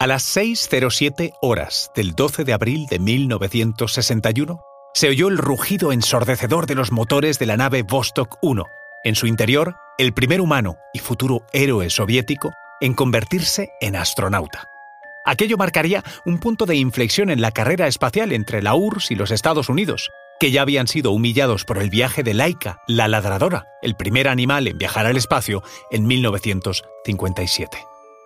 A las 6.07 horas del 12 de abril de 1961, se oyó el rugido ensordecedor de los motores de la nave Vostok 1. En su interior, el primer humano y futuro héroe soviético en convertirse en astronauta. Aquello marcaría un punto de inflexión en la carrera espacial entre la URSS y los Estados Unidos, que ya habían sido humillados por el viaje de Laika, la ladradora, el primer animal en viajar al espacio, en 1957.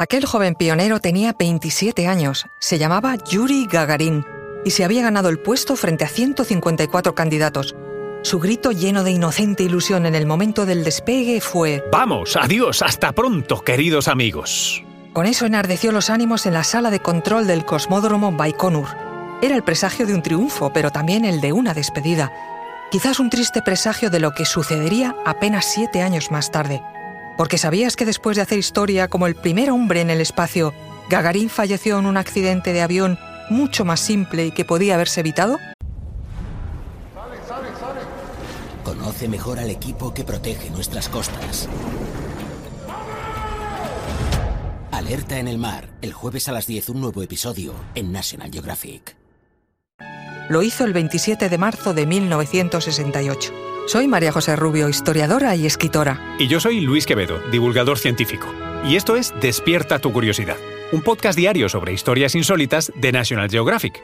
Aquel joven pionero tenía 27 años, se llamaba Yuri Gagarin y se había ganado el puesto frente a 154 candidatos. Su grito lleno de inocente ilusión en el momento del despegue fue Vamos, adiós, hasta pronto, queridos amigos. Con eso enardeció los ánimos en la sala de control del cosmódromo Baikonur. Era el presagio de un triunfo, pero también el de una despedida. Quizás un triste presagio de lo que sucedería apenas siete años más tarde. Porque sabías que después de hacer historia como el primer hombre en el espacio, Gagarin falleció en un accidente de avión mucho más simple y que podía haberse evitado? Conoce mejor al equipo que protege nuestras costas. Alerta en el mar, el jueves a las 10 un nuevo episodio en National Geographic. Lo hizo el 27 de marzo de 1968. Soy María José Rubio, historiadora y escritora. Y yo soy Luis Quevedo, divulgador científico. Y esto es Despierta tu curiosidad, un podcast diario sobre historias insólitas de National Geographic.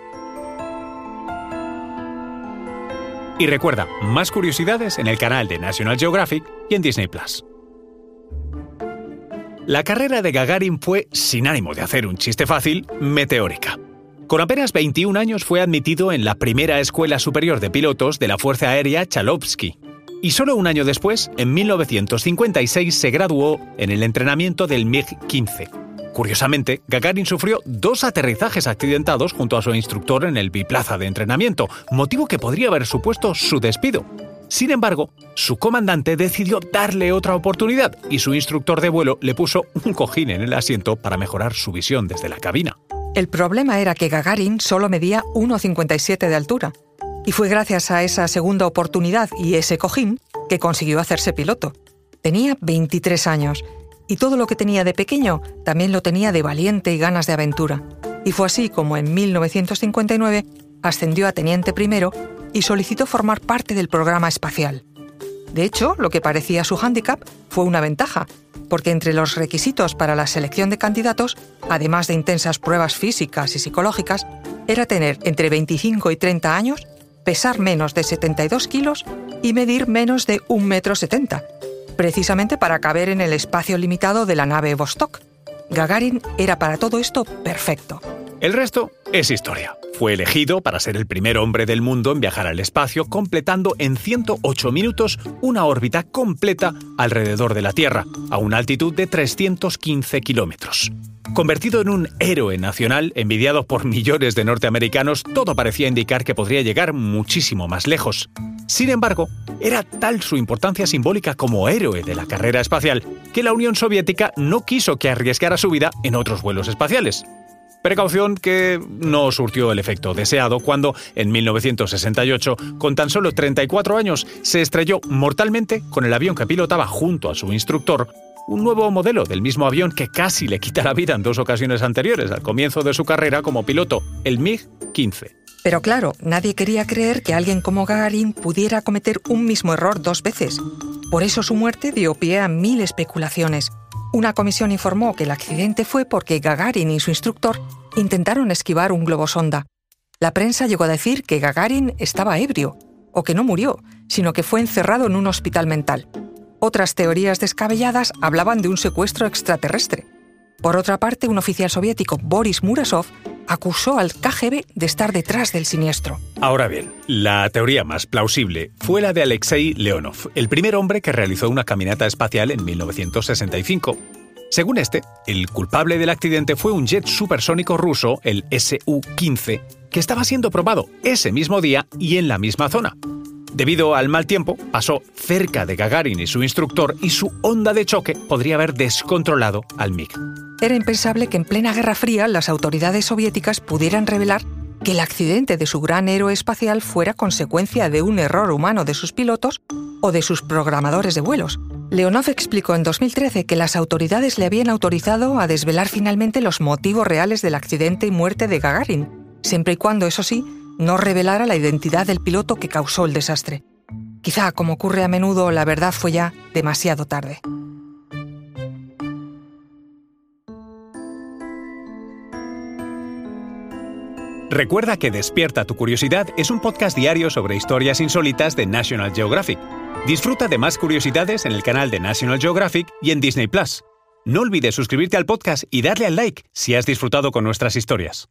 Y recuerda, más curiosidades en el canal de National Geographic y en Disney Plus. La carrera de Gagarin fue, sin ánimo de hacer un chiste fácil, meteórica. Con apenas 21 años fue admitido en la primera escuela superior de pilotos de la Fuerza Aérea Chalovsky. Y solo un año después, en 1956, se graduó en el entrenamiento del MiG-15. Curiosamente, Gagarin sufrió dos aterrizajes accidentados junto a su instructor en el biplaza de entrenamiento, motivo que podría haber supuesto su despido. Sin embargo, su comandante decidió darle otra oportunidad y su instructor de vuelo le puso un cojín en el asiento para mejorar su visión desde la cabina. El problema era que Gagarin solo medía 1,57 de altura. Y fue gracias a esa segunda oportunidad y ese cojín que consiguió hacerse piloto. Tenía 23 años y todo lo que tenía de pequeño también lo tenía de valiente y ganas de aventura. Y fue así como en 1959 ascendió a teniente primero y solicitó formar parte del programa espacial. De hecho, lo que parecía su hándicap fue una ventaja, porque entre los requisitos para la selección de candidatos, además de intensas pruebas físicas y psicológicas, era tener entre 25 y 30 años, pesar menos de 72 kilos y medir menos de 1,70 metro, precisamente para caber en el espacio limitado de la nave Vostok. Gagarin era para todo esto perfecto. El resto es historia. Fue elegido para ser el primer hombre del mundo en viajar al espacio, completando en 108 minutos una órbita completa alrededor de la Tierra, a una altitud de 315 kilómetros. Convertido en un héroe nacional, envidiado por millones de norteamericanos, todo parecía indicar que podría llegar muchísimo más lejos. Sin embargo, era tal su importancia simbólica como héroe de la carrera espacial que la Unión Soviética no quiso que arriesgara su vida en otros vuelos espaciales. Precaución que no surtió el efecto deseado cuando, en 1968, con tan solo 34 años, se estrelló mortalmente con el avión que pilotaba junto a su instructor, un nuevo modelo del mismo avión que casi le quita la vida en dos ocasiones anteriores al comienzo de su carrera como piloto, el MiG-15. Pero claro, nadie quería creer que alguien como Gagarin pudiera cometer un mismo error dos veces. Por eso su muerte dio pie a mil especulaciones, una comisión informó que el accidente fue porque Gagarin y su instructor intentaron esquivar un globo sonda. La prensa llegó a decir que Gagarin estaba ebrio, o que no murió, sino que fue encerrado en un hospital mental. Otras teorías descabelladas hablaban de un secuestro extraterrestre. Por otra parte, un oficial soviético, Boris Murasov, acusó al KGB de estar detrás del siniestro. Ahora bien, la teoría más plausible fue la de Alexei Leonov, el primer hombre que realizó una caminata espacial en 1965. Según este, el culpable del accidente fue un jet supersónico ruso, el Su-15, que estaba siendo probado ese mismo día y en la misma zona. Debido al mal tiempo, pasó cerca de Gagarin y su instructor y su onda de choque podría haber descontrolado al MiG. Era impensable que en plena Guerra Fría las autoridades soviéticas pudieran revelar que el accidente de su gran héroe espacial fuera consecuencia de un error humano de sus pilotos o de sus programadores de vuelos. Leonov explicó en 2013 que las autoridades le habían autorizado a desvelar finalmente los motivos reales del accidente y muerte de Gagarin, siempre y cuando, eso sí, no revelara la identidad del piloto que causó el desastre. Quizá, como ocurre a menudo, la verdad fue ya demasiado tarde. Recuerda que Despierta tu Curiosidad es un podcast diario sobre historias insólitas de National Geographic. Disfruta de más curiosidades en el canal de National Geographic y en Disney Plus. No olvides suscribirte al podcast y darle al like si has disfrutado con nuestras historias.